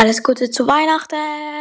Alles Gute zu Weihnachten.